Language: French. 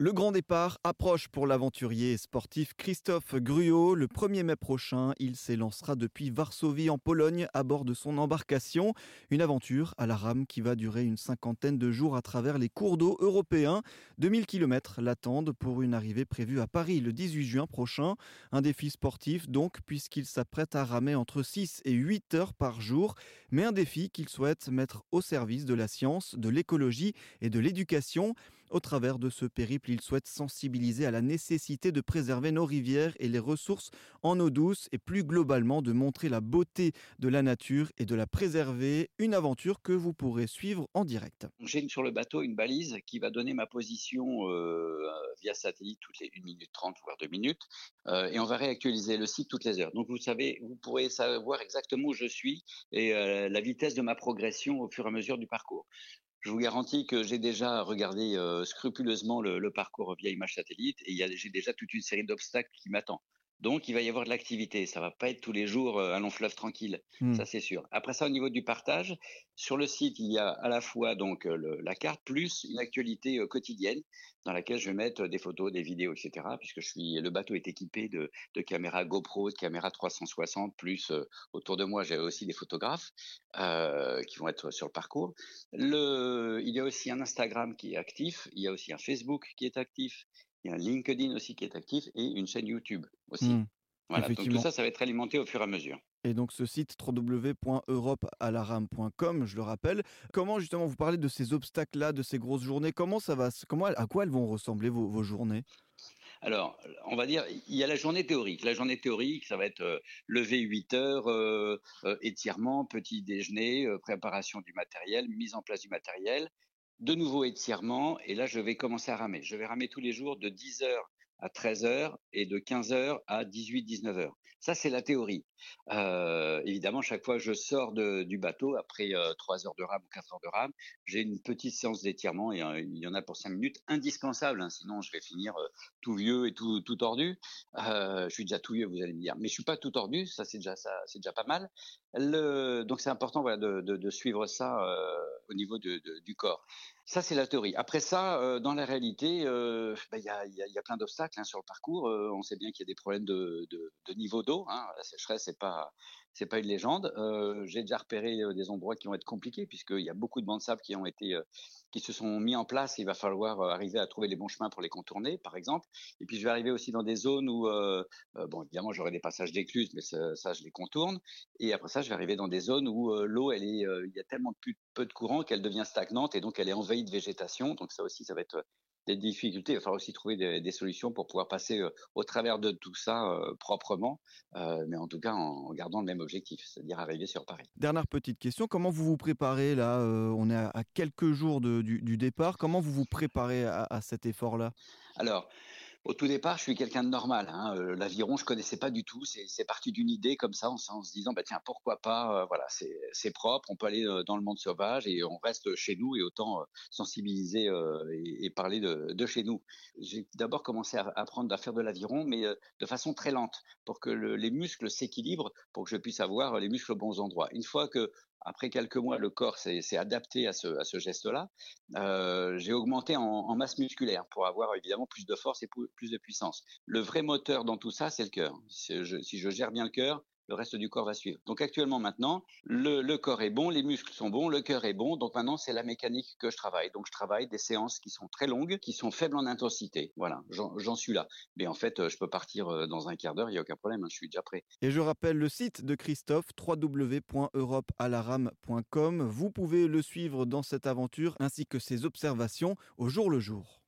Le grand départ approche pour l'aventurier sportif Christophe Gruot. Le 1er mai prochain, il s'élancera depuis Varsovie en Pologne à bord de son embarcation. Une aventure à la rame qui va durer une cinquantaine de jours à travers les cours d'eau européens. 2000 km l'attendent pour une arrivée prévue à Paris le 18 juin prochain. Un défi sportif donc puisqu'il s'apprête à ramer entre 6 et 8 heures par jour. Mais un défi qu'il souhaite mettre au service de la science, de l'écologie et de l'éducation. Au travers de ce périple, il souhaite sensibiliser à la nécessité de préserver nos rivières et les ressources en eau douce et plus globalement de montrer la beauté de la nature et de la préserver. Une aventure que vous pourrez suivre en direct. J'ai sur le bateau une balise qui va donner ma position euh, via satellite toutes les 1 minute 30 voire 2 minutes euh, et on va réactualiser le site toutes les heures. Donc vous savez, vous pourrez savoir exactement où je suis et euh, la vitesse de ma progression au fur et à mesure du parcours. Je vous garantis que j'ai déjà regardé euh, scrupuleusement le, le, parcours via image satellite et j'ai déjà toute une série d'obstacles qui m'attendent. Donc, il va y avoir de l'activité. Ça va pas être tous les jours euh, un long fleuve tranquille. Ça, c'est sûr. Après ça, au niveau du partage, sur le site, il y a à la fois donc euh, le, la carte plus une actualité euh, quotidienne dans laquelle je vais mettre des photos, des vidéos, etc. Puisque je suis, le bateau est équipé de, de caméras GoPro, de caméras 360, plus autour de moi, j'ai aussi des photographes euh, qui vont être sur le parcours. Le, il y a aussi un Instagram qui est actif. Il y a aussi un Facebook qui est actif. Il y a un LinkedIn aussi qui est actif et une chaîne YouTube aussi. Mmh. voilà, donc tout ça, ça va être alimenté au fur et à mesure. Et donc ce site www.europealaram.com, je le rappelle. Comment justement vous parlez de ces obstacles-là, de ces grosses journées? Comment ça va Comment à quoi elles vont ressembler vos, vos journées? Alors, on va dire, il y a la journée théorique. La journée théorique, ça va être euh, lever 8 heures, euh, euh, étirement, petit déjeuner, euh, préparation du matériel, mise en place du matériel, de nouveau étirement, et là, je vais commencer à ramer. Je vais ramer tous les jours de 10 heures à 13 heures et de 15 heures à 18, 19 heures. Ça, c'est la théorie. Euh, évidemment, chaque fois que je sors du bateau, après euh, 3 heures de rame ou 4 heures de rame, j'ai une petite séance d'étirement et euh, il y en a pour 5 minutes, indispensable, hein, sinon je vais finir euh, tout vieux et tout, tout tordu. Je suis déjà tout vieux, vous allez me dire, mais je suis pas tout tordu, ça c'est déjà ça, c'est déjà pas mal. Donc c'est important voilà, de, de, de, suivre ça au niveau du corps. Ça, c'est la théorie. Après ça, euh, dans la réalité, il euh, bah, y, a, y, a, plein d'obstacles hein, sur le parcours. Euh, on sait bien qu'il y a des problèmes de, niveau d'eau. Hein. La sécheresse, c'est pas c'est pas une légende. Euh, J'ai déjà repéré des endroits qui vont être compliqués puisqu'il y a beaucoup de bancs de sable qui ont été, qui se sont mis en place. Il va falloir arriver à trouver les bons chemins pour les contourner, par exemple. Et puis je vais arriver aussi dans des zones où, bon, évidemment, j'aurai des passages d'écluses, mais ça, ça, je les contourne. Et après ça, je vais arriver dans des zones où l'eau, elle est, il y a tellement peu de courant qu'elle devient stagnante et donc elle est envahie de végétation. Donc ça aussi, ça va être des difficultés. Il va falloir aussi trouver des, des solutions pour pouvoir passer euh, au travers de tout ça euh, proprement, euh, mais en tout cas en, gardant le même objectif, c'est-à-dire arriver sur Paris. Dernière petite question, comment vous vous préparez là On est à, à quelques jours de, du, du, départ. Comment vous vous préparez à, à cet effort-là? Alors, au tout départ, je suis quelqu'un de normal. Hein. Euh, l'aviron, je connaissais pas du tout. C'est parti d'une idée comme ça, en, se disant, bah tiens, pourquoi pas. Euh, voilà, c'est propre. On peut aller euh, dans le monde sauvage et on reste chez nous et autant sensibiliser et, parler de, chez nous. J'ai d'abord commencé à apprendre à faire de l'aviron, mais de façon très lente, pour que le, les muscles s'équilibrent, pour que je puisse avoir les muscles aux bons endroits. Une fois que après quelques mois, le corps s'est adapté à ce, geste-là. Euh, J'ai augmenté en, masse musculaire pour avoir évidemment plus de force et plus de puissance. Le vrai moteur dans tout ça, c'est le cœur. Si je gère bien le cœur, le reste du corps va suivre. Donc actuellement maintenant, le, corps est bon, les muscles sont bons, le cœur est bon. Donc maintenant, c'est la mécanique que je travaille. Donc je travaille des séances qui sont très longues, qui sont faibles en intensité. Voilà, j'en suis là. Mais en fait, je peux partir euh, dans un quart d'heure, il n'y a aucun problème, hein, je suis déjà prêt. Et je rappelle le site de Christophe, www.europealaram.com. Vous pouvez le suivre dans cette aventure ainsi que ses observations au jour le jour.